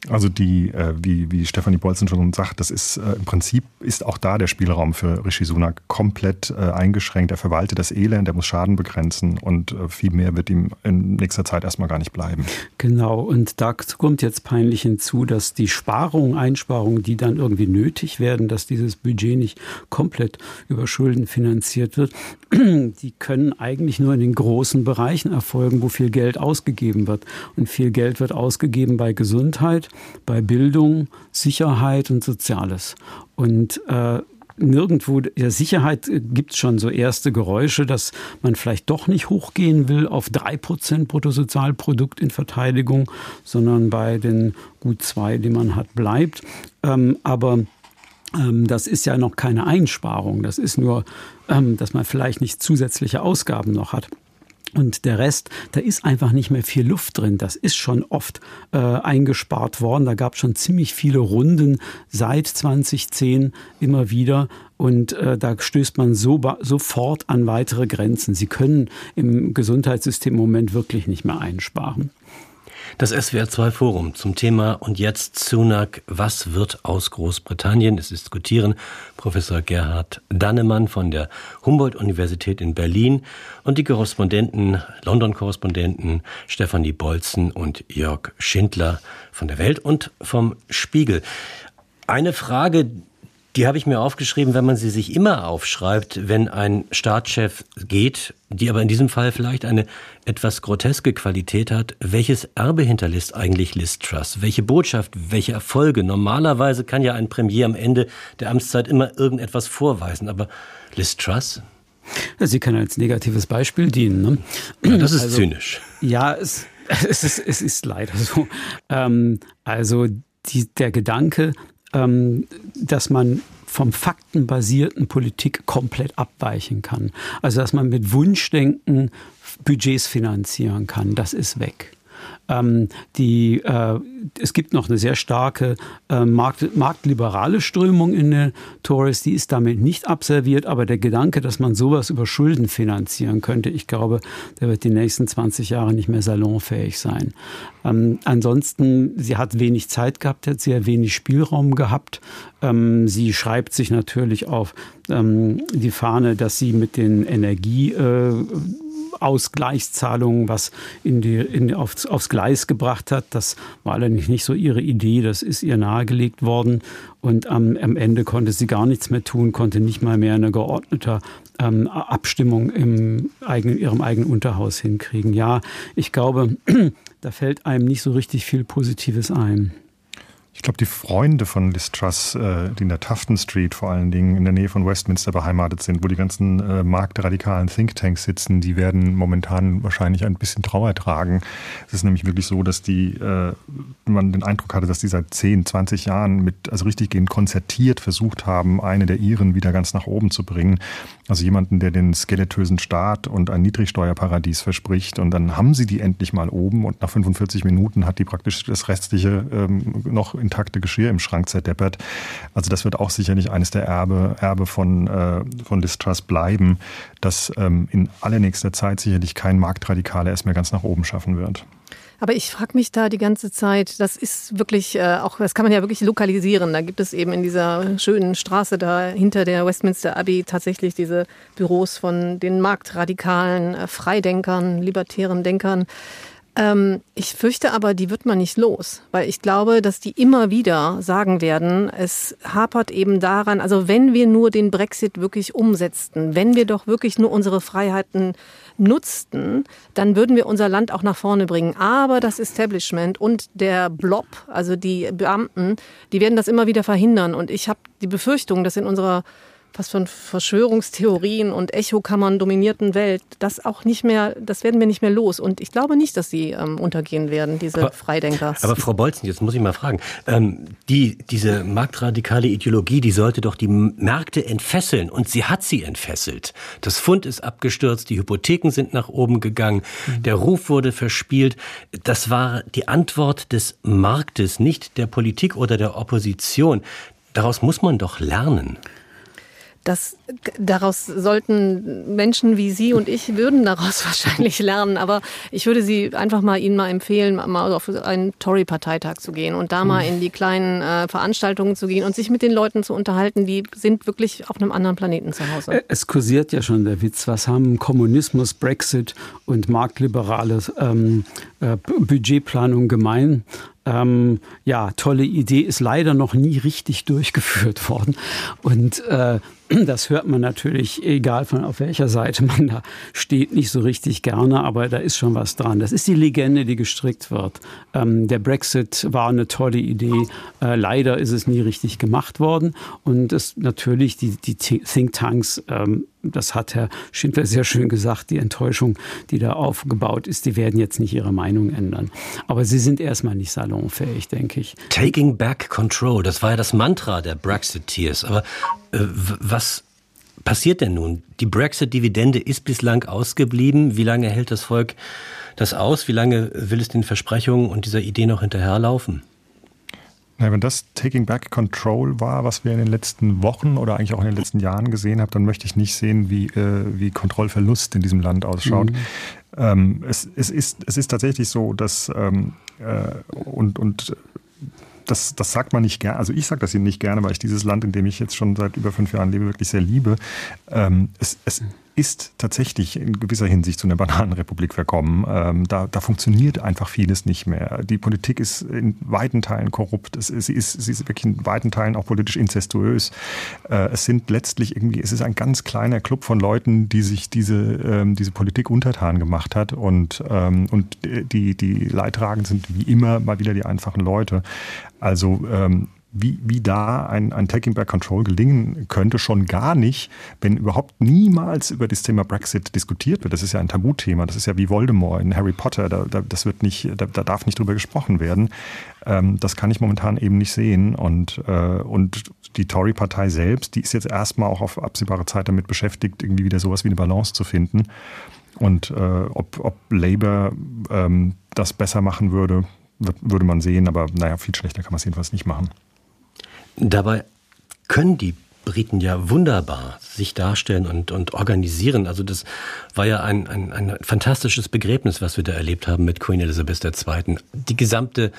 C: Also die, äh, wie, wie Stefanie Bolzen schon sagt, das ist äh, im Prinzip ist auch da der Spielraum für Rishi Sunak komplett äh, eingeschränkt. Er verwaltet das Elend, er muss Schaden begrenzen und äh, viel mehr wird ihm in nächster Zeit erstmal gar nicht bleiben.
E: Genau, und da kommt jetzt peinlich hinzu, dass die Sparungen, Einsparungen, die dann irgendwie nötig werden, dass dieses Budget nicht komplett über Schulden finanziert wird, die können eigentlich nur in den großen Bereichen erfolgen, wo viel Geld ausgegeben wird. Und viel Geld wird ausgegeben bei Gesundheit, bei Bildung, Sicherheit und Soziales. Und äh, nirgendwo, der Sicherheit gibt es schon so erste Geräusche, dass man vielleicht doch nicht hochgehen will auf 3% Bruttosozialprodukt in Verteidigung, sondern bei den gut zwei, die man hat, bleibt. Ähm, aber ähm, das ist ja noch keine Einsparung. Das ist nur, ähm, dass man vielleicht nicht zusätzliche Ausgaben noch hat. Und der Rest, da ist einfach nicht mehr viel Luft drin. Das ist schon oft äh, eingespart worden. Da gab es schon ziemlich viele Runden seit 2010 immer wieder. Und äh, da stößt man so, sofort an weitere Grenzen. Sie können im Gesundheitssystem im Moment wirklich nicht mehr einsparen.
B: Das SWR2 Forum zum Thema und jetzt Sunak, was wird aus Großbritannien? Es diskutieren Professor Gerhard Dannemann von der Humboldt-Universität in Berlin und die Korrespondenten, London-Korrespondenten Stefanie Bolzen und Jörg Schindler von der Welt und vom Spiegel. Eine Frage, die habe ich mir aufgeschrieben, wenn man sie sich immer aufschreibt, wenn ein Staatschef geht, die aber in diesem Fall vielleicht eine etwas groteske Qualität hat. Welches Erbe hinterlässt eigentlich Liz Truss? Welche Botschaft, welche Erfolge? Normalerweise kann ja ein Premier am Ende der Amtszeit immer irgendetwas vorweisen, aber Liz Truss?
E: Sie kann als negatives Beispiel dienen. Ne?
B: Ja, das ist also, zynisch.
E: Ja, es, es, ist, es ist leider so. Ähm, also die, der Gedanke, ähm, dass man vom faktenbasierten Politik komplett abweichen kann. Also dass man mit Wunschdenken Budgets finanzieren kann, das ist weg. Ähm, die, äh, es gibt noch eine sehr starke äh, markt, marktliberale Strömung in den Tories, die ist damit nicht abserviert, aber der Gedanke, dass man sowas über Schulden finanzieren könnte, ich glaube, der wird die nächsten 20 Jahre nicht mehr salonfähig sein. Ähm, ansonsten, sie hat wenig Zeit gehabt, hat sehr wenig Spielraum gehabt. Ähm, sie schreibt sich natürlich auf ähm, die Fahne, dass sie mit den Energie äh, Ausgleichszahlungen, was in die, in, aufs, aufs Gleis gebracht hat. Das war allerdings nicht so ihre Idee, das ist ihr nahegelegt worden. Und am, am Ende konnte sie gar nichts mehr tun, konnte nicht mal mehr eine geordnete ähm, Abstimmung im eigenen, ihrem eigenen Unterhaus hinkriegen. Ja, ich glaube, da fällt einem nicht so richtig viel Positives ein.
C: Ich glaube, die Freunde von Liz Truss, äh, die in der Tufton Street vor allen Dingen in der Nähe von Westminster beheimatet sind, wo die ganzen äh, marktradikalen Thinktanks sitzen, die werden momentan wahrscheinlich ein bisschen Trauer tragen. Es ist nämlich wirklich so, dass die, äh, man den Eindruck hatte, dass die seit 10, 20 Jahren mit, also richtig gehend konzertiert versucht haben, eine der ihren wieder ganz nach oben zu bringen. Also jemanden, der den skeletösen Staat und ein Niedrigsteuerparadies verspricht. Und dann haben sie die endlich mal oben und nach 45 Minuten hat die praktisch das restliche ähm, noch in intakte Geschirr im Schrank zerdeppert. Also das wird auch sicherlich eines der Erbe, Erbe von, äh, von Liz Truss bleiben, dass ähm, in allernächster Zeit sicherlich kein Marktradikaler es mehr ganz nach oben schaffen wird.
D: Aber ich frage mich da die ganze Zeit, das ist wirklich äh, auch, das kann man ja wirklich lokalisieren. Da gibt es eben in dieser schönen Straße da hinter der Westminster Abbey tatsächlich diese Büros von den marktradikalen äh, Freidenkern, libertären Denkern. Ähm, ich fürchte aber, die wird man nicht los, weil ich glaube, dass die immer wieder sagen werden, es hapert eben daran, also wenn wir nur den Brexit wirklich umsetzten, wenn wir doch wirklich nur unsere Freiheiten nutzten, dann würden wir unser Land auch nach vorne bringen. Aber das Establishment und der Blob, also die Beamten, die werden das immer wieder verhindern. Und ich habe die Befürchtung, dass in unserer was von Verschwörungstheorien und Echokammern dominierten Welt, das auch nicht mehr, das werden wir nicht mehr los. Und ich glaube nicht, dass sie ähm, untergehen werden, diese
B: aber,
D: Freidenker.
B: Aber Frau Bolzen, jetzt muss ich mal fragen, ähm, die, diese marktradikale Ideologie, die sollte doch die Märkte entfesseln und sie hat sie entfesselt. Das Fund ist abgestürzt, die Hypotheken sind nach oben gegangen, mhm. der Ruf wurde verspielt. Das war die Antwort des Marktes, nicht der Politik oder der Opposition. Daraus muss man doch lernen.
D: Das, daraus sollten Menschen wie Sie und ich würden daraus wahrscheinlich lernen. Aber ich würde Sie einfach mal Ihnen mal empfehlen, mal auf einen Tory-Parteitag zu gehen und da mal mhm. in die kleinen äh, Veranstaltungen zu gehen und sich mit den Leuten zu unterhalten, die sind wirklich auf einem anderen Planeten zu Hause. Äh,
E: es kursiert ja schon der Witz, was haben Kommunismus, Brexit und marktliberale ähm, äh, Budgetplanung gemein? Ähm, ja, tolle Idee, ist leider noch nie richtig durchgeführt worden. Und äh, das hört man natürlich, egal von auf welcher Seite man da steht, nicht so richtig gerne, aber da ist schon was dran. Das ist die Legende, die gestrickt wird. Ähm, der Brexit war eine tolle Idee. Äh, leider ist es nie richtig gemacht worden. Und es natürlich die, die Thinktanks ähm, das hat Herr Schindler sehr schön gesagt, die Enttäuschung, die da aufgebaut ist, die werden jetzt nicht ihre Meinung ändern. Aber sie sind erstmal nicht salonfähig, denke ich.
B: Taking back control, das war ja das Mantra der Brexiteers. Aber äh, was passiert denn nun? Die Brexit-Dividende ist bislang ausgeblieben. Wie lange hält das Volk das aus? Wie lange will es den Versprechungen und dieser Idee noch hinterherlaufen?
C: Na, wenn das Taking Back Control war, was wir in den letzten Wochen oder eigentlich auch in den letzten Jahren gesehen haben, dann möchte ich nicht sehen, wie, äh, wie Kontrollverlust in diesem Land ausschaut. Mhm. Ähm, es, es, ist, es ist tatsächlich so, dass ähm, äh, und, und das, das sagt man nicht gerne, also ich sage das Ihnen nicht gerne, weil ich dieses Land, in dem ich jetzt schon seit über fünf Jahren lebe, wirklich sehr liebe. Ähm, es, es ist tatsächlich in gewisser Hinsicht zu einer Bananenrepublik verkommen. Ähm, da, da, funktioniert einfach vieles nicht mehr. Die Politik ist in weiten Teilen korrupt. Es, sie, ist, sie ist wirklich in weiten Teilen auch politisch inzestuös. Äh, es sind letztlich irgendwie, es ist ein ganz kleiner Club von Leuten, die sich diese, ähm, diese Politik untertan gemacht hat. Und, ähm, und die, die Leidtragend sind wie immer mal wieder die einfachen Leute. Also ähm, wie, wie da ein, ein Taking Back Control gelingen könnte, schon gar nicht, wenn überhaupt niemals über das Thema Brexit diskutiert wird. Das ist ja ein Tabuthema. Das ist ja wie Voldemort in Harry Potter. Da, da, das wird nicht, da, da darf nicht drüber gesprochen werden. Ähm, das kann ich momentan eben nicht sehen. Und, äh, und die Tory-Partei selbst, die ist jetzt erstmal auch auf absehbare Zeit damit beschäftigt, irgendwie wieder sowas wie eine Balance zu finden. Und äh, ob, ob Labour ähm, das besser machen würde, würde man sehen. Aber naja, viel schlechter kann man es jedenfalls nicht machen.
B: Dabei können die Briten ja wunderbar sich darstellen und, und organisieren. Also das war ja ein, ein, ein fantastisches Begräbnis, was wir da erlebt haben mit Queen Elizabeth II. Die gesamte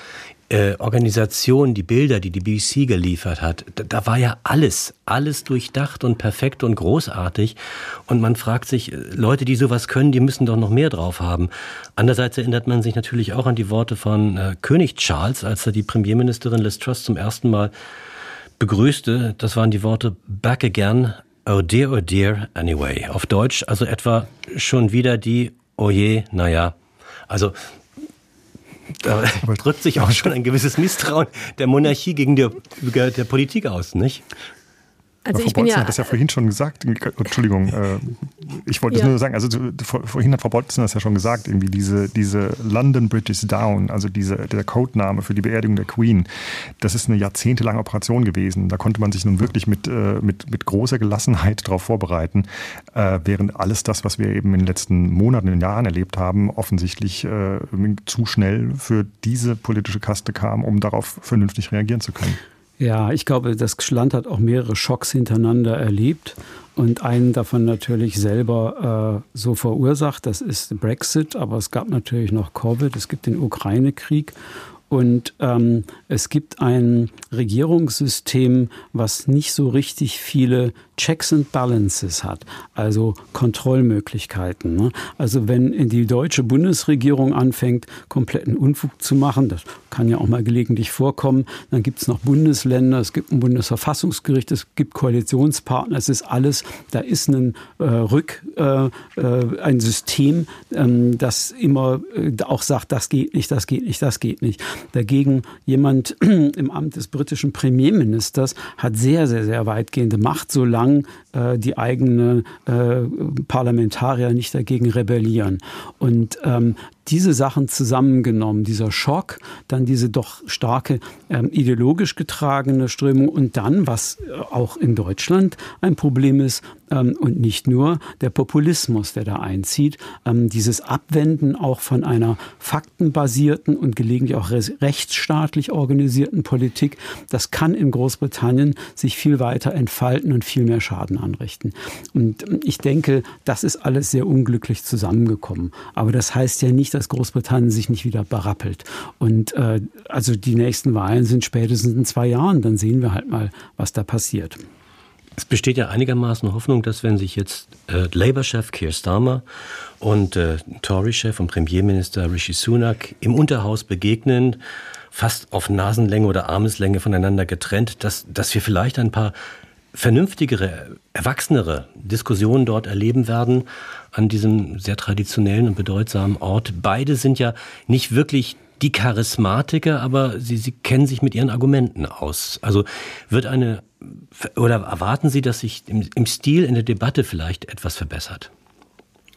B: äh, Organisation, die Bilder, die die BBC geliefert hat, da, da, war ja alles, alles durchdacht und perfekt und großartig. Und man fragt sich, äh, Leute, die sowas können, die müssen doch noch mehr drauf haben. Andererseits erinnert man sich natürlich auch an die Worte von äh, König Charles, als er die Premierministerin Liz Truss zum ersten Mal begrüßte, das waren die Worte Back again, oh dear, oh dear, anyway. Auf Deutsch also etwa schon wieder die, oh je, naja. Also da drückt sich auch schon ein gewisses Misstrauen der Monarchie gegen die, der Politik aus, nicht?
C: Also Frau ich bin ja, hat das ja vorhin schon gesagt. Entschuldigung, äh, ich wollte ja. nur sagen, also vorhin hat Frau Bolzen das ja schon gesagt, irgendwie diese, diese London Bridge is Down, also diese, der Codename für die Beerdigung der Queen, das ist eine jahrzehntelange Operation gewesen. Da konnte man sich nun wirklich mit, äh, mit, mit großer Gelassenheit darauf vorbereiten, äh, während alles das, was wir eben in den letzten Monaten und Jahren erlebt haben, offensichtlich zu schnell für diese politische Kaste kam, um darauf vernünftig reagieren zu können.
E: Ja, ich glaube, das Land hat auch mehrere Schocks hintereinander erlebt und einen davon natürlich selber äh, so verursacht. Das ist Brexit, aber es gab natürlich noch Covid, es gibt den Ukraine-Krieg und ähm, es gibt ein Regierungssystem, was nicht so richtig viele Checks and Balances hat, also Kontrollmöglichkeiten. Ne? Also wenn die deutsche Bundesregierung anfängt, kompletten Unfug zu machen, das kann ja auch mal gelegentlich vorkommen, dann gibt es noch Bundesländer, es gibt ein Bundesverfassungsgericht, es gibt Koalitionspartner, es ist alles, da ist ein äh, Rück, äh, äh, ein System, ähm, das immer äh, auch sagt, das geht nicht, das geht nicht, das geht nicht. Dagegen jemand im Amt des britischen Premierministers hat sehr, sehr, sehr weitgehende Macht, solange äh, die eigenen äh, Parlamentarier nicht dagegen rebellieren. Und ähm, diese Sachen zusammengenommen, dieser Schock, dann diese doch starke ähm, ideologisch getragene Strömung und dann, was äh, auch in Deutschland ein Problem ist, ähm, und nicht nur der Populismus, der da einzieht, ähm, dieses Abwenden auch von einer faktenbasierten und gelegentlich auch rechtsstaatlich organisierten Politik, das kann in Großbritannien sich viel weiter entfalten und viel mehr Schaden anrichten. Und ähm, ich denke, das ist alles sehr unglücklich zusammengekommen. Aber das heißt ja nicht, dass Großbritannien sich nicht wieder berappelt. Und äh, also die nächsten Wahlen sind spätestens in zwei Jahren. Dann sehen wir halt mal, was da passiert.
B: Es besteht ja einigermaßen Hoffnung, dass wenn sich jetzt äh, Labour-Chef Keir Starmer und äh, Tory-Chef und Premierminister Rishi Sunak im Unterhaus begegnen, fast auf Nasenlänge oder Armeslänge voneinander getrennt, dass, dass wir vielleicht ein paar vernünftigere, erwachsenere Diskussionen dort erleben werden an diesem sehr traditionellen und bedeutsamen Ort. Beide sind ja nicht wirklich die Charismatiker, aber sie, sie kennen sich mit ihren Argumenten aus. Also wird eine oder erwarten Sie, dass sich im, im Stil in der Debatte vielleicht etwas verbessert?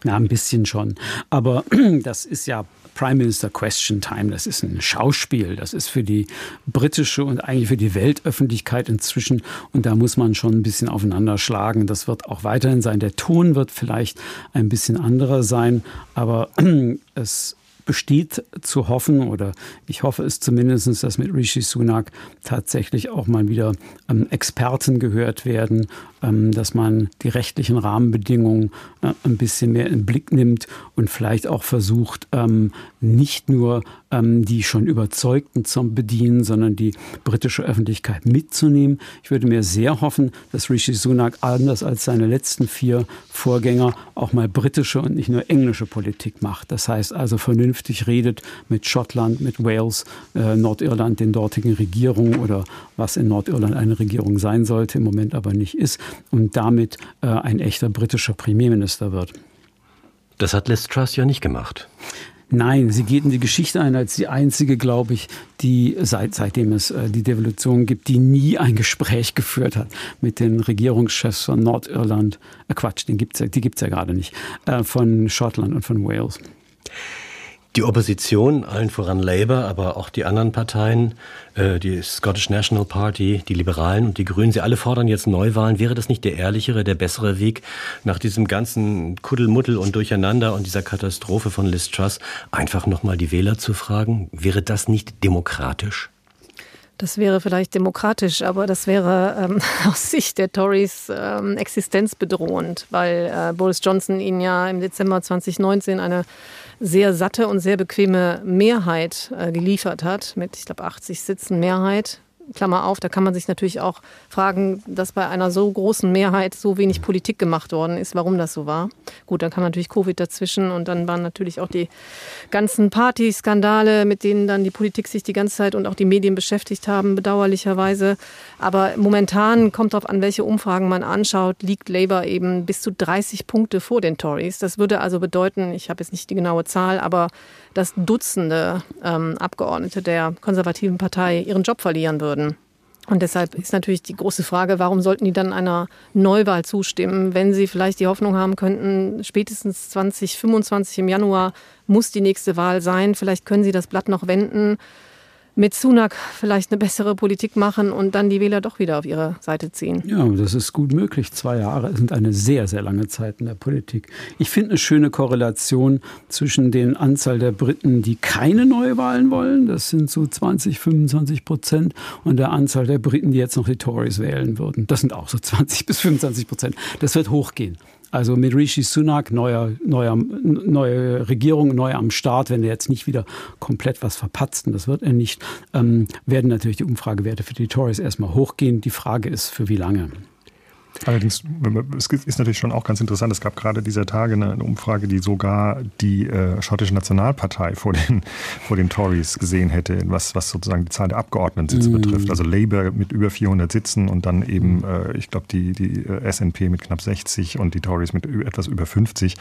E: Ja, ein bisschen schon. Aber das ist ja Prime Minister Question Time. Das ist ein Schauspiel. Das ist für die britische und eigentlich für die Weltöffentlichkeit inzwischen. Und da muss man schon ein bisschen aufeinander schlagen. Das wird auch weiterhin sein. Der Ton wird vielleicht ein bisschen anderer sein, aber es besteht zu hoffen, oder ich hoffe es zumindest, dass mit Rishi Sunak tatsächlich auch mal wieder ähm, Experten gehört werden, dass man die rechtlichen Rahmenbedingungen äh, ein bisschen mehr in Blick nimmt und vielleicht auch versucht, ähm, nicht nur ähm, die schon Überzeugten zu bedienen, sondern die britische Öffentlichkeit mitzunehmen. Ich würde mir sehr hoffen, dass Rishi Sunak anders als seine letzten vier Vorgänger auch mal britische und nicht nur englische Politik macht. Das heißt also vernünftig redet mit Schottland, mit Wales, äh, Nordirland, den dortigen Regierungen oder was in Nordirland eine Regierung sein sollte, im Moment aber nicht ist und damit äh, ein echter britischer Premierminister wird.
B: Das hat Liz Truss ja nicht gemacht.
E: Nein, sie geht in die Geschichte ein als die einzige, glaube ich, die seit, seitdem es äh, die Devolution gibt, die nie ein Gespräch geführt hat mit den Regierungschefs von Nordirland. Äh, Quatsch, den gibt's die gibt es ja gerade nicht. Äh, von Schottland und von Wales.
B: Die Opposition, allen voran Labour, aber auch die anderen Parteien, äh, die Scottish National Party, die Liberalen und die Grünen, sie alle fordern jetzt Neuwahlen. Wäre das nicht der ehrlichere, der bessere Weg, nach diesem ganzen Kuddelmuddel und Durcheinander und dieser Katastrophe von Liz Truss einfach nochmal die Wähler zu fragen? Wäre das nicht demokratisch?
D: Das wäre vielleicht demokratisch, aber das wäre ähm, aus Sicht der Tories ähm, existenzbedrohend, weil äh, Boris Johnson ihnen ja im Dezember 2019 eine sehr satte und sehr bequeme Mehrheit äh, geliefert hat, mit, ich glaube, 80 Sitzen Mehrheit Klammer auf, da kann man sich natürlich auch fragen, dass bei einer so großen Mehrheit so wenig Politik gemacht worden ist, warum das so war. Gut, dann kam natürlich Covid dazwischen und dann waren natürlich auch die ganzen Partyskandale, mit denen dann die Politik sich die ganze Zeit und auch die Medien beschäftigt haben, bedauerlicherweise. Aber momentan kommt darauf an, welche Umfragen man anschaut, liegt Labour eben bis zu 30 Punkte vor den Tories. Das würde also bedeuten, ich habe jetzt nicht die genaue Zahl, aber dass Dutzende ähm, Abgeordnete der konservativen Partei ihren Job verlieren würden. Und deshalb ist natürlich die große Frage, warum sollten die dann einer Neuwahl zustimmen, wenn sie vielleicht die Hoffnung haben könnten, spätestens 2025 im Januar muss die nächste Wahl sein. Vielleicht können sie das Blatt noch wenden mit Sunak vielleicht eine bessere Politik machen und dann die Wähler doch wieder auf ihre Seite ziehen.
E: Ja, das ist gut möglich. Zwei Jahre sind eine sehr, sehr lange Zeit in der Politik. Ich finde eine schöne Korrelation zwischen den Anzahl der Briten, die keine Neuwahlen wollen, das sind so 20, 25 Prozent, und der Anzahl der Briten, die jetzt noch die Tories wählen würden. Das sind auch so 20 bis 25 Prozent. Das wird hochgehen. Also mit Rishi Sunak, neuer, neuer, neue Regierung, neu am Start, wenn er jetzt nicht wieder komplett was verpatzt, und das wird er nicht, ähm, werden natürlich die Umfragewerte für die Tories erstmal hochgehen. Die Frage ist, für wie lange.
C: Allerdings, es ist natürlich schon auch ganz interessant, es gab gerade dieser Tage eine, Umfrage, die sogar die äh, schottische Nationalpartei vor den, vor den Tories gesehen hätte, was, was sozusagen die Zahl der Abgeordnetensitze mm. betrifft. Also Labour mit über 400 Sitzen und dann eben, äh, ich glaube, die, die äh, SNP mit knapp 60 und die Tories mit etwas über 50.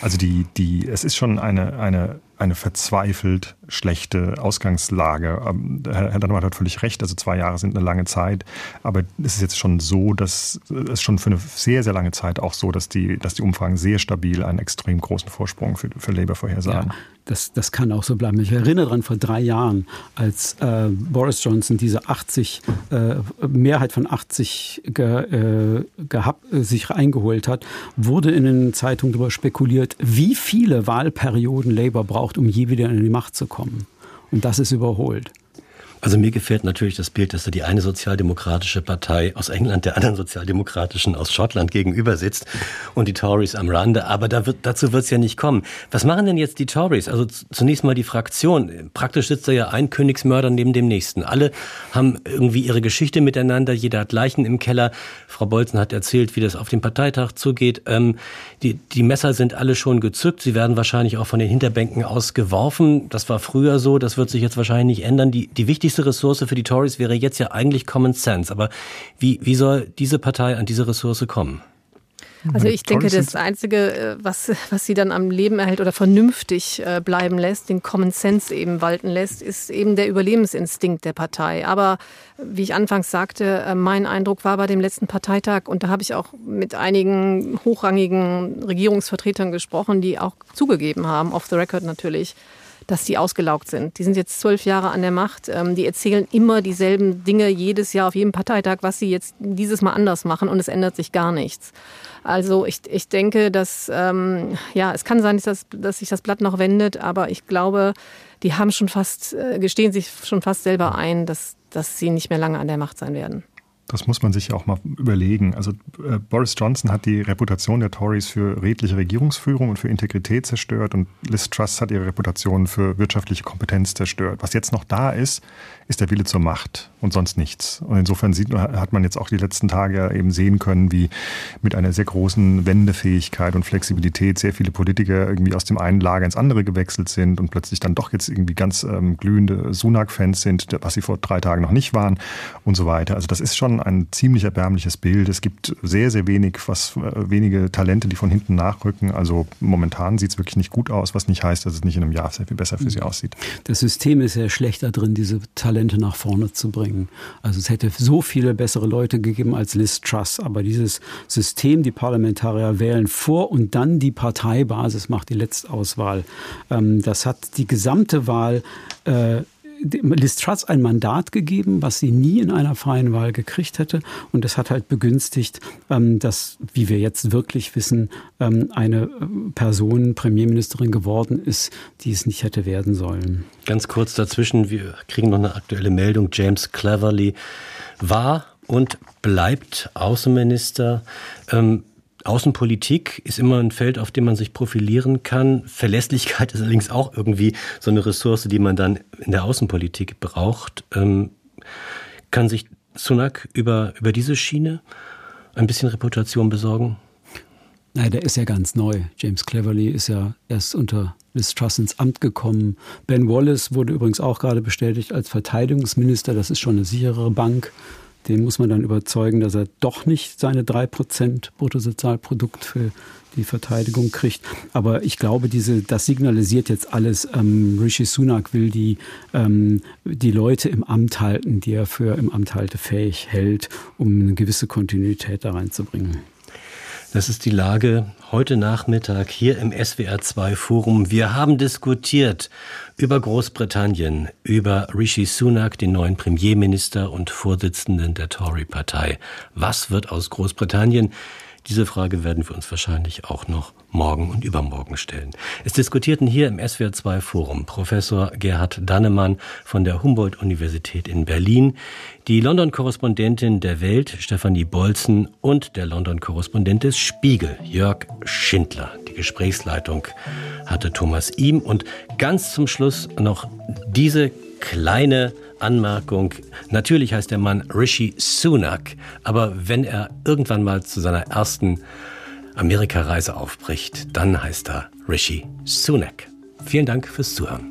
C: Also die, die, es ist schon eine, eine, eine verzweifelt schlechte Ausgangslage. Ähm, Herr Dannemann hat völlig recht, also zwei Jahre sind eine lange Zeit, aber es ist jetzt schon so, dass es schon für eine sehr, sehr lange Zeit auch so, dass die, dass die Umfragen sehr stabil einen extrem großen Vorsprung für, für Labour vorhersagen.
E: Ja, das, das kann auch so bleiben. Ich erinnere daran, vor drei Jahren, als äh, Boris Johnson diese 80, äh, Mehrheit von 80 ge, äh, gehabt, sich eingeholt hat, wurde in den Zeitungen darüber spekuliert, wie viele Wahlperioden Labour braucht, um je wieder in die Macht zu kommen. Und das ist überholt.
B: Also mir gefällt natürlich das Bild, dass da die eine sozialdemokratische Partei aus England der anderen sozialdemokratischen aus Schottland gegenüber sitzt und die Tories am Rande. Aber da wird, dazu wird es ja nicht kommen. Was machen denn jetzt die Tories? Also zunächst mal die Fraktion. Praktisch sitzt da ja ein Königsmörder neben dem nächsten. Alle haben irgendwie ihre Geschichte miteinander. Jeder hat Leichen im Keller. Frau Bolzen hat erzählt, wie das auf dem Parteitag zugeht. Ähm, die, die Messer sind alle schon gezückt. Sie werden wahrscheinlich auch von den Hinterbänken aus geworfen. Das war früher so. Das wird sich jetzt wahrscheinlich nicht ändern. Die, die wichtigste Ressource für die Tories wäre jetzt ja eigentlich Common Sense. Aber wie, wie soll diese Partei an diese Ressource kommen?
D: Also ich denke, das Einzige, äh, was, was sie dann am Leben erhält oder vernünftig äh, bleiben lässt, den Common Sense eben walten lässt, ist eben der Überlebensinstinkt der Partei. Aber wie ich anfangs sagte, äh, mein Eindruck war bei dem letzten Parteitag, und da habe ich auch mit einigen hochrangigen Regierungsvertretern gesprochen, die auch zugegeben haben, off the record natürlich, dass die ausgelaugt sind. Die sind jetzt zwölf Jahre an der Macht. Ähm, die erzählen immer dieselben Dinge jedes Jahr auf jedem Parteitag, was sie jetzt dieses Mal anders machen und es ändert sich gar nichts. Also ich, ich denke, dass ähm, ja, es kann sein, dass, das, dass sich das Blatt noch wendet, aber ich glaube, die haben schon fast, äh, gestehen sich schon fast selber ein, dass, dass sie nicht mehr lange an der Macht sein werden.
C: Das muss man sich auch mal überlegen. Also äh, Boris Johnson hat die Reputation der Tories für redliche Regierungsführung und für Integrität zerstört und Liz Truss hat ihre Reputation für wirtschaftliche Kompetenz zerstört. Was jetzt noch da ist, ist der Wille zur Macht und sonst nichts. Und insofern sieht, hat man jetzt auch die letzten Tage eben sehen können, wie mit einer sehr großen Wendefähigkeit und Flexibilität sehr viele Politiker irgendwie aus dem einen Lager ins andere gewechselt sind und plötzlich dann doch jetzt irgendwie ganz ähm, glühende Sunak-Fans sind, was sie vor drei Tagen noch nicht waren und so weiter. Also das ist schon ein ziemlich erbärmliches Bild. Es gibt sehr, sehr wenig, was äh, wenige Talente, die von hinten nachrücken. Also momentan sieht es wirklich nicht gut aus, was nicht heißt, dass es nicht in einem Jahr sehr viel besser für sie mhm. aussieht.
E: Das System ist ja schlechter drin, diese Talente nach vorne zu bringen. Also es hätte so viele bessere Leute gegeben als Liz Truss, aber dieses System, die Parlamentarier wählen vor und dann die Parteibasis macht die Letztauswahl. Ähm, das hat die gesamte Wahl äh, Liz Truss ein Mandat gegeben, was sie nie in einer freien Wahl gekriegt hätte. Und das hat halt begünstigt, ähm, dass, wie wir jetzt wirklich wissen, ähm, eine äh, Person Premierministerin geworden ist, die es nicht hätte werden sollen.
B: Ganz kurz dazwischen, wir kriegen noch eine aktuelle Meldung. James Cleverly war und bleibt Außenminister. Ähm, Außenpolitik ist immer ein Feld, auf dem man sich profilieren kann. Verlässlichkeit ist allerdings auch irgendwie so eine Ressource, die man dann in der Außenpolitik braucht. Ähm, kann sich Sunak über, über diese Schiene ein bisschen Reputation besorgen?
E: Nein, der ist ja ganz neu. James Cleverly ist ja erst unter Liz Truss ins Amt gekommen. Ben Wallace wurde übrigens auch gerade bestätigt als Verteidigungsminister. Das ist schon eine sichere Bank. Den muss man dann überzeugen, dass er doch nicht seine 3% Bruttosozialprodukt für die Verteidigung kriegt. Aber ich glaube, diese, das signalisiert jetzt alles. Ähm, Rishi Sunak will die, ähm, die Leute im Amt halten, die er für im Amt haltefähig hält, um eine gewisse Kontinuität da reinzubringen.
B: Das ist die Lage heute Nachmittag hier im SWR2 Forum. Wir haben diskutiert über Großbritannien, über Rishi Sunak, den neuen Premierminister und Vorsitzenden der Tory-Partei. Was wird aus Großbritannien? Diese Frage werden wir uns wahrscheinlich auch noch morgen und übermorgen stellen. Es diskutierten hier im SWR2 Forum Professor Gerhard Dannemann von der Humboldt-Universität in Berlin, die London-Korrespondentin der Welt Stefanie Bolzen und der London-Korrespondent des Spiegel Jörg Schindler. Die Gesprächsleitung hatte Thomas Ihm und ganz zum Schluss noch diese kleine Anmerkung. Natürlich heißt der Mann Rishi Sunak, aber wenn er irgendwann mal zu seiner ersten Amerikareise aufbricht, dann heißt er Rishi Sunak. Vielen Dank fürs Zuhören.